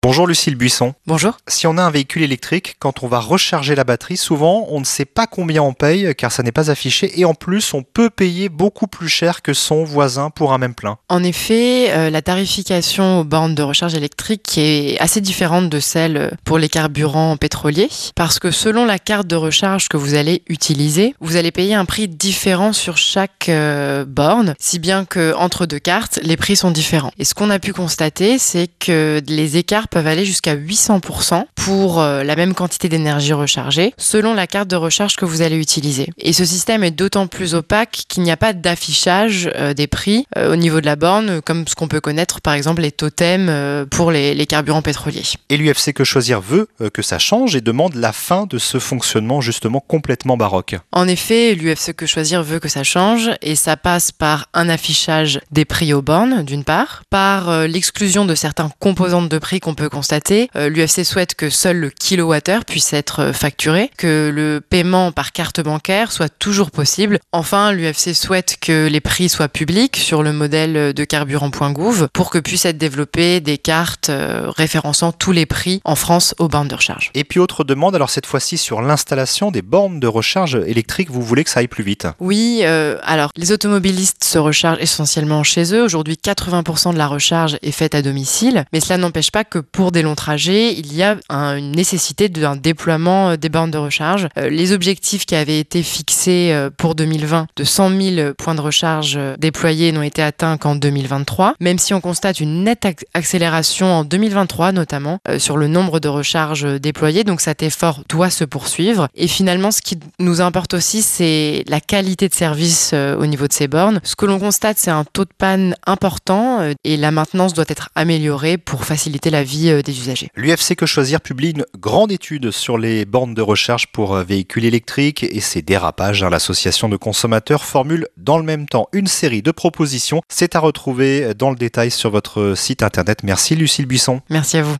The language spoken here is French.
Bonjour Lucille Buisson. Bonjour. Si on a un véhicule électrique, quand on va recharger la batterie, souvent on ne sait pas combien on paye car ça n'est pas affiché et en plus on peut payer beaucoup plus cher que son voisin pour un même plein. En effet, euh, la tarification aux bornes de recharge électrique est assez différente de celle pour les carburants pétroliers parce que selon la carte de recharge que vous allez utiliser, vous allez payer un prix différent sur chaque euh, borne, si bien que entre deux cartes, les prix sont différents. Et ce qu'on a pu constater, c'est que les écarts peuvent aller jusqu'à 800% pour euh, la même quantité d'énergie rechargée, selon la carte de recharge que vous allez utiliser. Et ce système est d'autant plus opaque qu'il n'y a pas d'affichage euh, des prix euh, au niveau de la borne, comme ce qu'on peut connaître par exemple les totems pour les, les, carburants pétroliers. Et l'UFC Que Choisir veut que ça change et demande la fin de ce fonctionnement justement complètement baroque. En effet, l'UFC Que Choisir veut que ça change et ça passe par un affichage des prix aux bornes d'une part, par l'exclusion de certains composantes de prix qu'on peut constater, euh, l'UFC souhaite que seul le kilowattheure puisse être euh, facturé, que le paiement par carte bancaire soit toujours possible. Enfin, l'UFC souhaite que les prix soient publics sur le modèle de carburant.gouv pour que puissent être développées des cartes euh, référençant tous les prix en France aux bornes de recharge. Et puis autre demande, alors cette fois-ci sur l'installation des bornes de recharge électrique, vous voulez que ça aille plus vite? Oui, alors les automobilistes se rechargent essentiellement chez eux. Aujourd'hui, 80% de la recharge est faite à domicile, mais cela n'empêche pas que pour des longs trajets, il y a une nécessité d'un déploiement euh, des bornes de recharge. Euh, les objectifs qui avaient été fixés euh, pour 2020 de 100 000 points de recharge déployés n'ont été atteints qu'en 2023, même si on constate une nette accélération en 2023 notamment sur le nombre de recharges déployées. Donc cet effort doit se poursuivre. Et finalement, ce qui nous importe aussi, c'est la qualité de service au niveau de ces bornes. Ce que l'on constate, c'est un taux de panne important et la maintenance doit être améliorée pour faciliter la vie euh, des usagers. L'UFC Que Choisir publie une grande étude sur les bornes de recharge pour euh, véhicules électriques et ses dérapages. Hein. L'association de consommateurs formule dans le même temps une série de propositions. C'est à retrouver dans le détail sur votre site internet. Merci Lucille Buisson. Merci à vous.